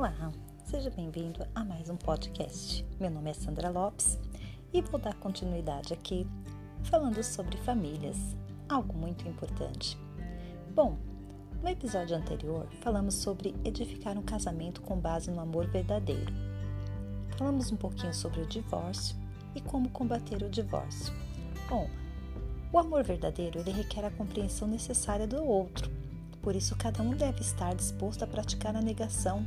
Olá, seja bem-vindo a mais um podcast. Meu nome é Sandra Lopes e vou dar continuidade aqui falando sobre famílias, algo muito importante. Bom, no episódio anterior falamos sobre edificar um casamento com base no amor verdadeiro. Falamos um pouquinho sobre o divórcio e como combater o divórcio. Bom, o amor verdadeiro ele requer a compreensão necessária do outro. Por isso, cada um deve estar disposto a praticar a negação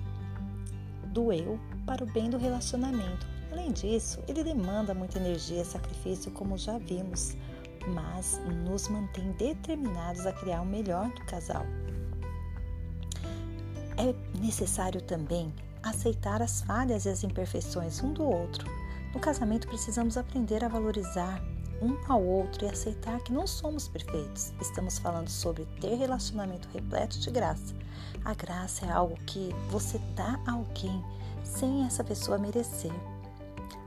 do eu para o bem do relacionamento. Além disso, ele demanda muita energia e sacrifício, como já vimos, mas nos mantém determinados a criar o melhor do casal. É necessário também aceitar as falhas e as imperfeições um do outro. No casamento, precisamos aprender a valorizar um ao outro e aceitar que não somos perfeitos. Estamos falando sobre ter relacionamento repleto de graça, a graça é algo que você dá a alguém sem essa pessoa merecer.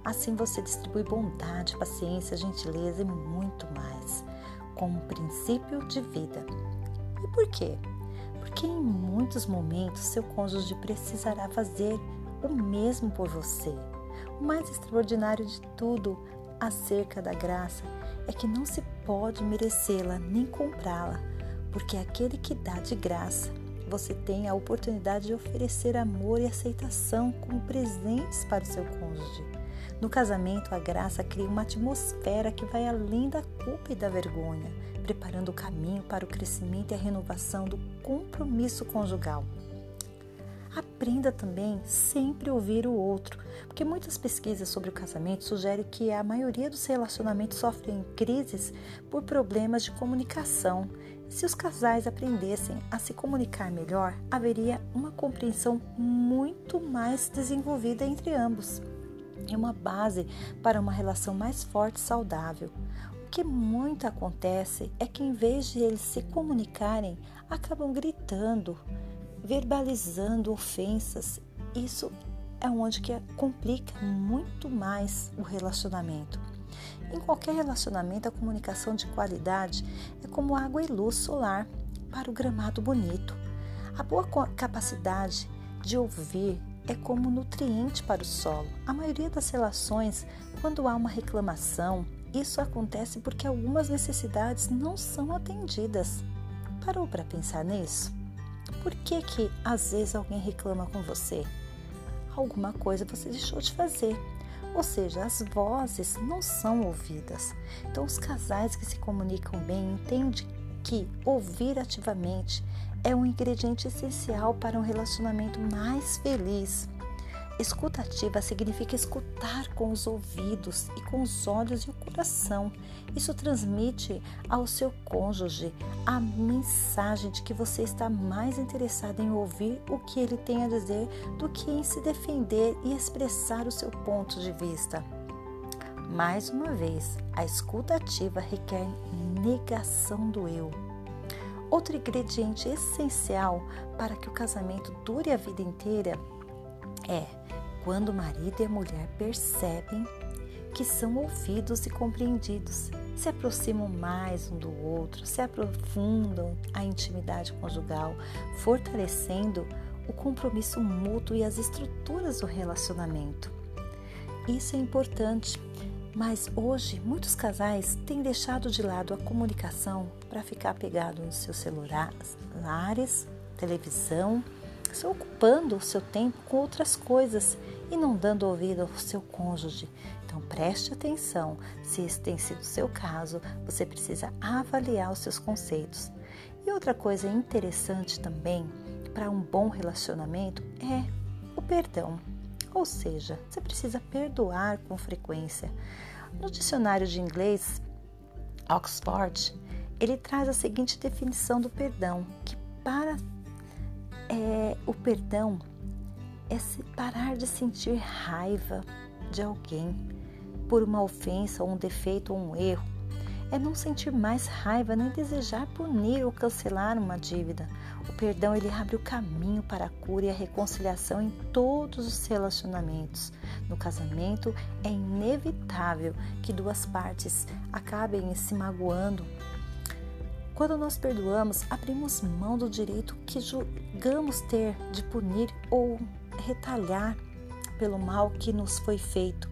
Assim você distribui bondade, paciência, gentileza e muito mais, como princípio de vida. E por quê? Porque em muitos momentos seu cônjuge precisará fazer o mesmo por você. O mais extraordinário de tudo acerca da graça é que não se pode merecê-la nem comprá-la, porque aquele que dá de graça você tem a oportunidade de oferecer amor e aceitação como presentes para o seu cônjuge. No casamento, a graça cria uma atmosfera que vai além da culpa e da vergonha, preparando o caminho para o crescimento e a renovação do compromisso conjugal. Aprenda também sempre ouvir o outro, porque muitas pesquisas sobre o casamento sugerem que a maioria dos relacionamentos sofrem crises por problemas de comunicação se os casais aprendessem a se comunicar melhor, haveria uma compreensão muito mais desenvolvida entre ambos. É uma base para uma relação mais forte e saudável. O que muito acontece é que, em vez de eles se comunicarem, acabam gritando, verbalizando ofensas. Isso é onde que complica muito mais o relacionamento. Em qualquer relacionamento, a comunicação de qualidade é como água e luz solar para o gramado bonito. A boa capacidade de ouvir é como nutriente para o solo. A maioria das relações, quando há uma reclamação, isso acontece porque algumas necessidades não são atendidas. Parou para pensar nisso? Por que que às vezes alguém reclama com você? Alguma coisa você deixou de fazer ou seja, as vozes não são ouvidas. Então, os casais que se comunicam bem entendem que ouvir ativamente é um ingrediente essencial para um relacionamento mais feliz. Escutativa significa escutar com os ouvidos e com os olhos e o coração. Isso transmite ao seu cônjuge a mensagem de que você está mais interessado em ouvir o que ele tem a dizer do que em se defender e expressar o seu ponto de vista. Mais uma vez, a escutativa requer negação do eu. Outro ingrediente essencial para que o casamento dure a vida inteira é quando o marido e a mulher percebem que são ouvidos e compreendidos, se aproximam mais um do outro, se aprofundam a intimidade conjugal, fortalecendo o compromisso mútuo e as estruturas do relacionamento. Isso é importante, mas hoje muitos casais têm deixado de lado a comunicação para ficar pegado nos seus celulares, televisão se ocupando o seu tempo com outras coisas e não dando ouvido ao seu cônjuge. Então preste atenção, se esse tem sido o seu caso, você precisa avaliar os seus conceitos. E outra coisa interessante também para um bom relacionamento é o perdão. Ou seja, você precisa perdoar com frequência. No dicionário de inglês Oxford, ele traz a seguinte definição do perdão, que para é, o perdão é parar de sentir raiva de alguém por uma ofensa ou um defeito ou um erro. É não sentir mais raiva nem desejar punir ou cancelar uma dívida. O perdão ele abre o caminho para a cura e a reconciliação em todos os relacionamentos. No casamento é inevitável que duas partes acabem se magoando Quando nós perdoamos, abrimos mão do direito que julgamos ter de punir ou retalhar pelo mal que nos foi feito.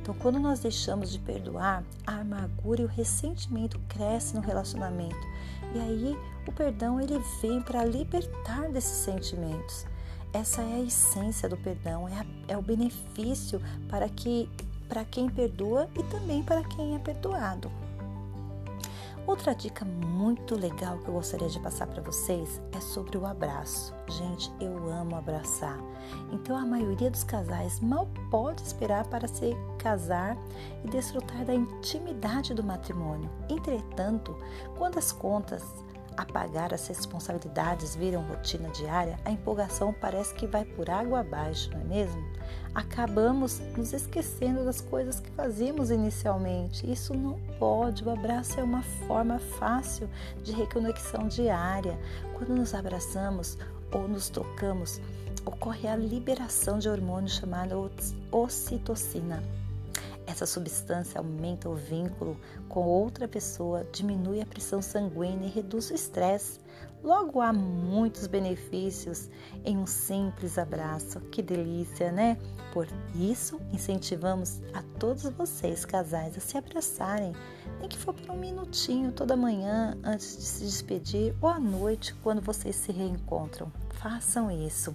Então, quando nós deixamos de perdoar, a amargura e o ressentimento crescem no relacionamento. E aí, o perdão ele vem para libertar desses sentimentos. Essa é a essência do perdão, é, a, é o benefício para que para quem perdoa e também para quem é perdoado. Outra dica muito legal que eu gostaria de passar para vocês é sobre o abraço. Gente, eu amo abraçar. Então a maioria dos casais mal pode esperar para se casar e desfrutar da intimidade do matrimônio. Entretanto, quando as contas apagar as responsabilidades viram rotina diária, a empolgação parece que vai por água abaixo, não é mesmo? Acabamos nos esquecendo das coisas que fazíamos inicialmente. Isso não pode. O abraço é uma forma fácil de reconexão diária. Quando nos abraçamos ou nos tocamos, ocorre a liberação de hormônio chamado ocitocina essa substância aumenta o vínculo com outra pessoa, diminui a pressão sanguínea e reduz o estresse. Logo há muitos benefícios em um simples abraço. Que delícia, né? Por isso, incentivamos a todos vocês, casais, a se abraçarem, nem que for por um minutinho toda manhã antes de se despedir ou à noite quando vocês se reencontram. Façam isso.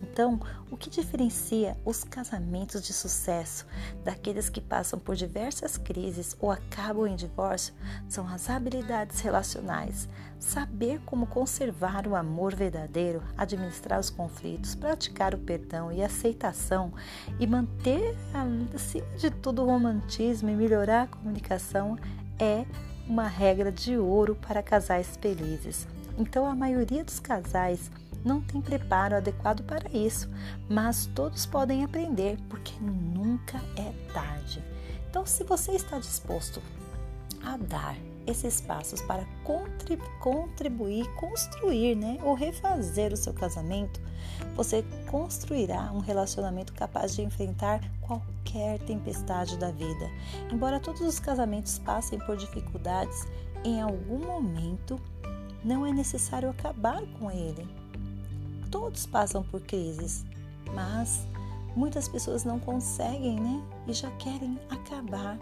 Então, o que diferencia os casamentos de sucesso daqueles que passam por diversas crises ou acabam em divórcio são as habilidades relacionais, saber como conservar o amor verdadeiro, administrar os conflitos, praticar o perdão e aceitação e manter, acima de tudo, o romantismo e melhorar a comunicação é uma regra de ouro para casais felizes. Então, a maioria dos casais não tem preparo adequado para isso, mas todos podem aprender, porque nunca é tarde. Então, se você está disposto a dar esses passos para contribuir, construir, né, ou refazer o seu casamento, você construirá um relacionamento capaz de enfrentar qualquer tempestade da vida. Embora todos os casamentos passem por dificuldades, em algum momento não é necessário acabar com ele. Todos passam por crises, mas muitas pessoas não conseguem, né? E já querem acabar.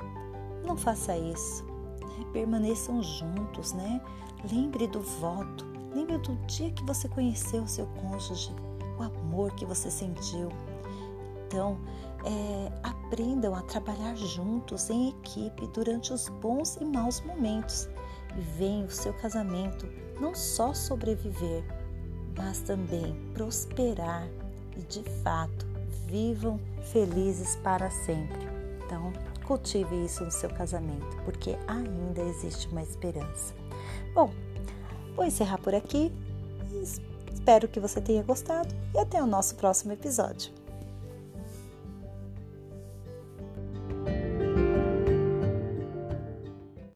Não faça isso. Né? Permaneçam juntos, né? Lembre do voto. Lembre do dia que você conheceu o seu cônjuge, o amor que você sentiu. Então, é, aprendam a trabalhar juntos em equipe durante os bons e maus momentos e venha o seu casamento não só sobreviver, mas também prosperar e de fato vivam felizes para sempre. Então, cultive isso no seu casamento, porque ainda existe uma esperança. Bom, vou encerrar por aqui. Espero que você tenha gostado e até o nosso próximo episódio.